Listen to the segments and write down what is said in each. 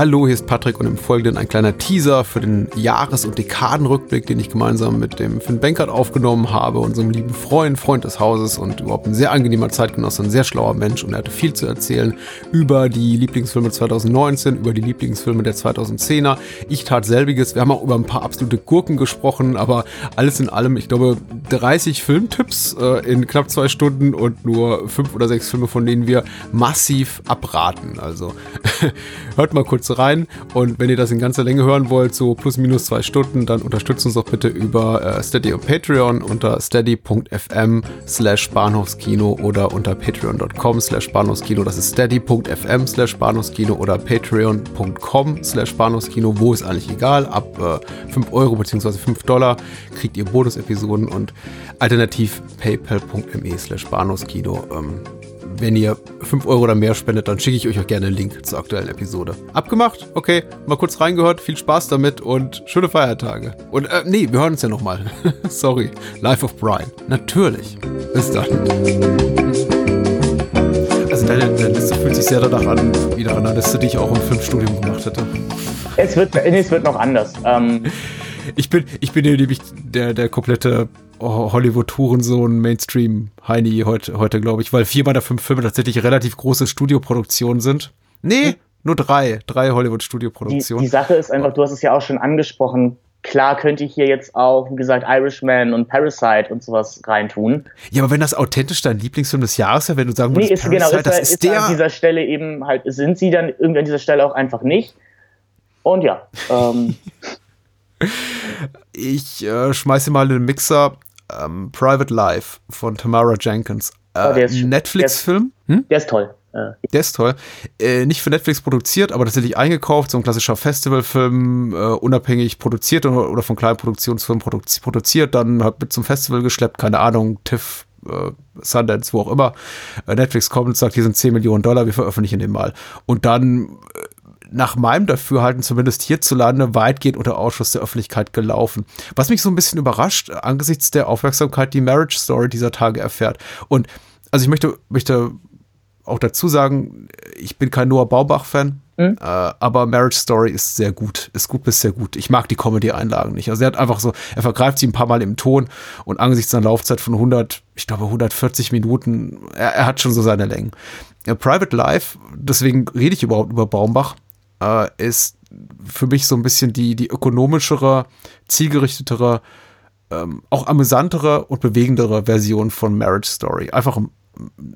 Hallo, hier ist Patrick und im Folgenden ein kleiner Teaser für den Jahres- und Dekadenrückblick, den ich gemeinsam mit dem Finn Benkert aufgenommen habe, unserem lieben Freund, Freund des Hauses und überhaupt ein sehr angenehmer Zeitgenosse, ein sehr schlauer Mensch und er hatte viel zu erzählen über die Lieblingsfilme 2019, über die Lieblingsfilme der 2010er. Ich tat selbiges. Wir haben auch über ein paar absolute Gurken gesprochen, aber alles in allem, ich glaube, 30 Filmtipps äh, in knapp zwei Stunden und nur fünf oder sechs Filme, von denen wir massiv abraten. Also hört mal kurz rein. Und wenn ihr das in ganzer Länge hören wollt, so plus minus zwei Stunden, dann unterstützt uns doch bitte über äh, Steady und Patreon unter steady.fm slash Bahnhofskino oder unter patreon.com slash Bahnhofskino. Das ist steady.fm slash Bahnhofskino oder patreon.com slash Bahnhofskino. Wo ist eigentlich egal. Ab äh, 5 Euro bzw. 5 Dollar kriegt ihr Bonus-Episoden und alternativ paypal.me slash Bahnhofskino. Ähm, wenn ihr 5 Euro oder mehr spendet, dann schicke ich euch auch gerne einen Link zur aktuellen Episode. Abgemacht? Okay, mal kurz reingehört. Viel Spaß damit und schöne Feiertage. Und äh, nee, wir hören uns ja nochmal. Sorry. Life of Brian. Natürlich. Bis dann. Also deine, deine Liste fühlt sich sehr danach an, wie nach einer Liste, die ich auch im Filmstudium gemacht hätte. Es wird, es wird noch anders. Ähm, ich bin, ich bin nämlich der, der komplette Hollywood-Tourensohn, Mainstream-Heini heute, heute glaube ich, weil vier meiner fünf Filme tatsächlich relativ große Studioproduktionen sind. Nee, hm. nur drei. Drei Hollywood-Studioproduktionen. Die, die Sache ist einfach, du hast es ja auch schon angesprochen, Klar könnte ich hier jetzt auch, wie gesagt, Irishman und Parasite und sowas reintun. Ja, aber wenn das authentisch dein Lieblingsfilm des Jahres ist, wenn du sagen würdest, nee, ist, Parasite, genau, ist, das ist, ist der... an dieser Stelle eben halt, sind sie dann irgendwie an dieser Stelle auch einfach nicht. Und ja. Ähm. ich äh, schmeiße mal in den Mixer ähm, Private Life von Tamara Jenkins. Äh, oh, Netflix-Film. Hm? Der ist toll. Der ist toll. Äh, nicht für Netflix produziert, aber tatsächlich eingekauft, so ein klassischer Festivalfilm, äh, unabhängig produziert oder, oder von kleinen Produktionsfirmen produzi produziert, dann halt mit zum Festival geschleppt, keine Ahnung, TIFF, äh, Sundance, wo auch immer. Äh, Netflix kommt und sagt, hier sind 10 Millionen Dollar, wir veröffentlichen den mal. Und dann äh, nach meinem Dafürhalten zumindest hierzulande weitgehend unter Ausschuss der Öffentlichkeit gelaufen. Was mich so ein bisschen überrascht, angesichts der Aufmerksamkeit, die Marriage Story dieser Tage erfährt. Und also ich möchte, möchte auch dazu sagen, ich bin kein Noah Baubach-Fan, mhm. äh, aber Marriage Story ist sehr gut, ist gut bis sehr gut. Ich mag die Comedy-Einlagen nicht. Also er hat einfach so, er vergreift sie ein paar Mal im Ton und angesichts einer Laufzeit von 100, ich glaube 140 Minuten, er, er hat schon so seine Längen. Ja, Private Life, deswegen rede ich überhaupt über Baumbach, äh, ist für mich so ein bisschen die, die ökonomischere, zielgerichtetere, ähm, auch amüsantere und bewegendere Version von Marriage Story. Einfach ein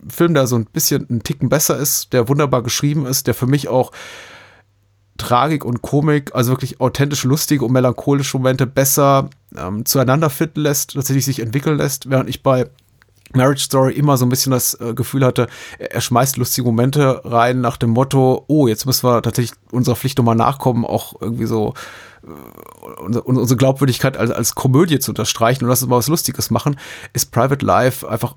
Film, der so ein bisschen ein Ticken besser ist, der wunderbar geschrieben ist, der für mich auch Tragik und Komik, also wirklich authentisch lustige und melancholische Momente besser ähm, zueinander finden lässt, tatsächlich sich entwickeln lässt, während ich bei Marriage Story immer so ein bisschen das äh, Gefühl hatte, er, schmeißt lustige Momente rein nach dem Motto, oh, jetzt müssen wir tatsächlich unserer Pflicht nochmal nachkommen, auch irgendwie so äh, unsere, unsere Glaubwürdigkeit als, als Komödie zu unterstreichen und lass uns mal was Lustiges machen, ist Private Life einfach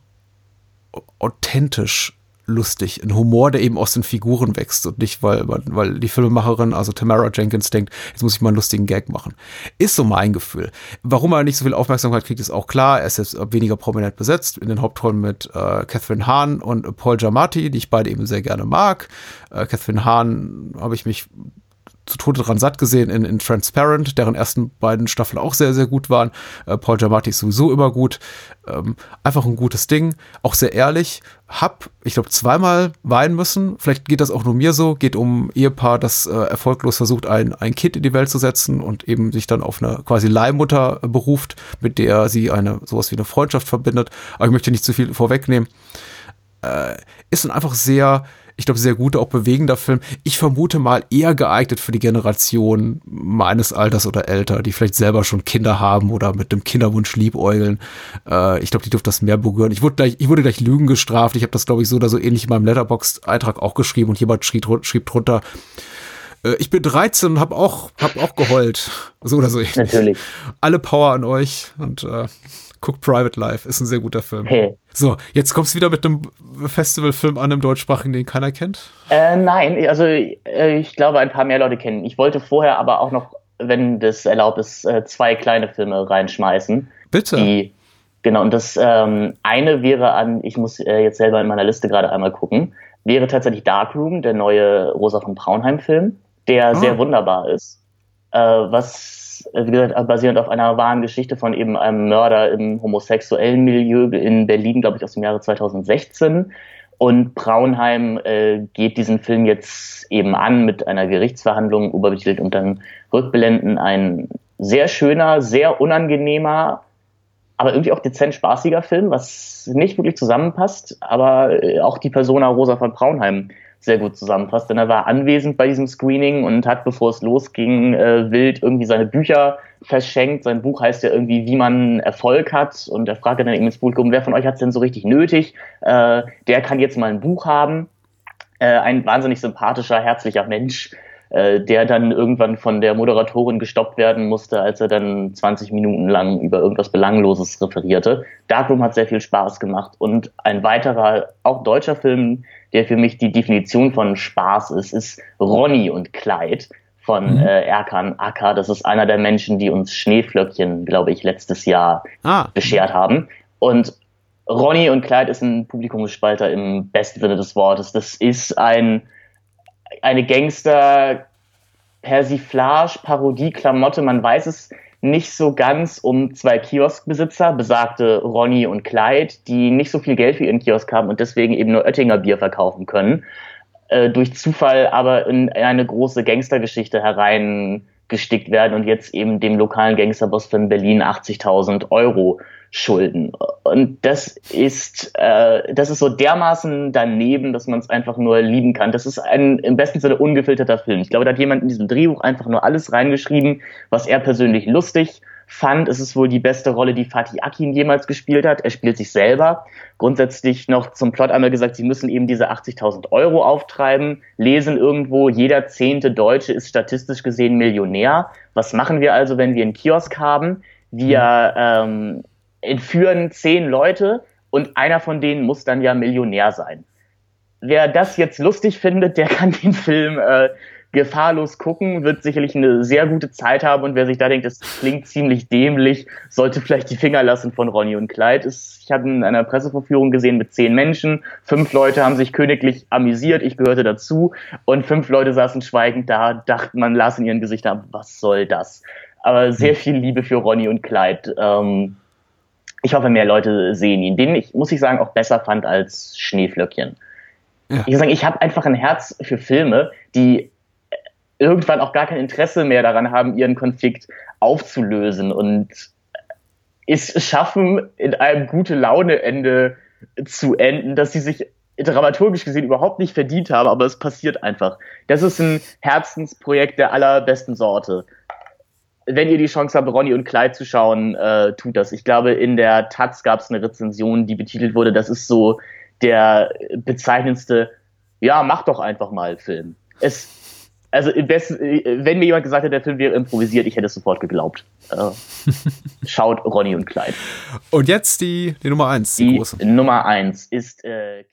authentisch lustig. Ein Humor, der eben aus den Figuren wächst und nicht, weil, weil die Filmemacherin, also Tamara Jenkins, denkt, jetzt muss ich mal einen lustigen Gag machen. Ist so mein Gefühl. Warum er nicht so viel Aufmerksamkeit kriegt, ist auch klar. Er ist jetzt weniger prominent besetzt. In den Hauptrollen mit äh, Catherine Hahn und Paul Giamatti, die ich beide eben sehr gerne mag. Äh, Catherine Hahn habe ich mich zu Tode dran satt gesehen in, in Transparent, deren ersten beiden Staffeln auch sehr, sehr gut waren. Äh, Paul Giamatti ist sowieso immer gut. Ähm, einfach ein gutes Ding, auch sehr ehrlich. Hab, ich glaube, zweimal weinen müssen. Vielleicht geht das auch nur mir so. Geht um Ehepaar, das äh, erfolglos versucht, ein, ein Kind in die Welt zu setzen und eben sich dann auf eine quasi Leihmutter beruft, mit der sie eine sowas wie eine Freundschaft verbindet. Aber ich möchte nicht zu viel vorwegnehmen. Äh, ist dann einfach sehr ich glaube, sehr guter, auch bewegender Film. Ich vermute mal eher geeignet für die Generation meines Alters oder älter, die vielleicht selber schon Kinder haben oder mit dem Kinderwunsch liebäugeln. Äh, ich glaube, die dürfte das mehr berühren. Ich wurde gleich, ich wurde gleich Lügen gestraft. Ich habe das, glaube ich, so oder so ähnlich in meinem Letterbox-Eintrag auch geschrieben und jemand schrieb, schrieb drunter, äh, ich bin 13 und habe auch, hab auch geheult. So oder so. Natürlich. Alle Power an euch und äh, guckt Private Life, ist ein sehr guter Film. Hey. So, jetzt kommst du wieder mit einem Festivalfilm an, einem deutschsprachigen, den keiner kennt? Äh, nein, also äh, ich glaube, ein paar mehr Leute kennen. Ich wollte vorher aber auch noch, wenn das erlaubt ist, äh, zwei kleine Filme reinschmeißen. Bitte. Die, genau, und das ähm, eine wäre an, ich muss äh, jetzt selber in meiner Liste gerade einmal gucken, wäre tatsächlich Darkroom, der neue Rosa von Braunheim-Film. der ah. sehr wunderbar ist. Äh, was, wie gesagt, basierend auf einer wahren Geschichte von eben einem Mörder im homosexuellen Milieu in Berlin, glaube ich, aus dem Jahre 2016. Und Braunheim äh, geht diesen Film jetzt eben an mit einer Gerichtsverhandlung, überbetitelt und dann rückblenden. Ein sehr schöner, sehr unangenehmer, aber irgendwie auch dezent spaßiger Film, was nicht wirklich zusammenpasst, aber äh, auch die Persona Rosa von Braunheim sehr gut zusammenpasst, denn er war anwesend bei diesem Screening und hat, bevor es losging, äh, wild irgendwie seine Bücher verschenkt. Sein Buch heißt ja irgendwie, wie man Erfolg hat und er fragte dann eben ins Publikum, wer von euch hat es denn so richtig nötig? Äh, der kann jetzt mal ein Buch haben. Äh, ein wahnsinnig sympathischer, herzlicher Mensch, äh, der dann irgendwann von der Moderatorin gestoppt werden musste, als er dann 20 Minuten lang über irgendwas Belangloses referierte. Darkroom hat sehr viel Spaß gemacht und ein weiterer, auch deutscher Film, der für mich die Definition von Spaß ist, ist Ronny und Clyde von mhm. äh, Erkan Acker. Das ist einer der Menschen, die uns Schneeflöckchen, glaube ich, letztes Jahr ah. beschert haben. Und Ronny und Clyde ist ein Publikumsspalter im besten Sinne des Wortes. Das ist ein eine Gangster-Persiflage-Parodie-Klamotte. Man weiß es nicht so ganz um zwei Kioskbesitzer, besagte Ronny und Clyde, die nicht so viel Geld für ihren Kiosk haben und deswegen eben nur Oettinger Bier verkaufen können. Äh, durch Zufall aber in eine große Gangstergeschichte hereingestickt werden und jetzt eben dem lokalen Gangsterboss von Berlin 80.000 Euro schulden. Und das ist, äh, das ist so dermaßen daneben, dass man es einfach nur lieben kann. Das ist ein im besten Sinne ungefilterter Film. Ich glaube, da hat jemand in diesem Drehbuch einfach nur alles reingeschrieben, was er persönlich lustig fand. Es ist wohl die beste Rolle, die Fatih Akin jemals gespielt hat. Er spielt sich selber. Grundsätzlich noch zum Plot einmal gesagt, sie müssen eben diese 80.000 Euro auftreiben, lesen irgendwo, jeder zehnte Deutsche ist statistisch gesehen Millionär. Was machen wir also, wenn wir einen Kiosk haben? Wir ähm, entführen zehn Leute und einer von denen muss dann ja Millionär sein. Wer das jetzt lustig findet, der kann den Film äh, gefahrlos gucken, wird sicherlich eine sehr gute Zeit haben und wer sich da denkt, das klingt ziemlich dämlich, sollte vielleicht die Finger lassen von Ronny und Clyde. Ich habe in einer Presseverführung gesehen mit zehn Menschen, fünf Leute haben sich königlich amüsiert, ich gehörte dazu und fünf Leute saßen schweigend da, dachten man las in ihren Gesichtern, was soll das? Aber sehr hm. viel Liebe für Ronny und Clyde. Ähm, ich hoffe, mehr Leute sehen ihn, den ich, muss ich sagen, auch besser fand als Schneeflöckchen. Ja. Ich muss sagen, ich habe einfach ein Herz für Filme, die irgendwann auch gar kein Interesse mehr daran haben, ihren Konflikt aufzulösen und es schaffen, in einem gute Laune-Ende zu enden, dass sie sich dramaturgisch gesehen überhaupt nicht verdient haben, aber es passiert einfach. Das ist ein Herzensprojekt der allerbesten Sorte wenn ihr die Chance habt, Ronny und Clyde zu schauen, äh, tut das. Ich glaube, in der Taz gab es eine Rezension, die betitelt wurde, das ist so der bezeichnendste, ja, mach doch einfach mal Film. Es, also besten, wenn mir jemand gesagt hätte, der Film wäre improvisiert, ich hätte es sofort geglaubt. Schaut Ronny und Clyde. Und jetzt die, die Nummer eins, die, die große. Nummer eins ist äh,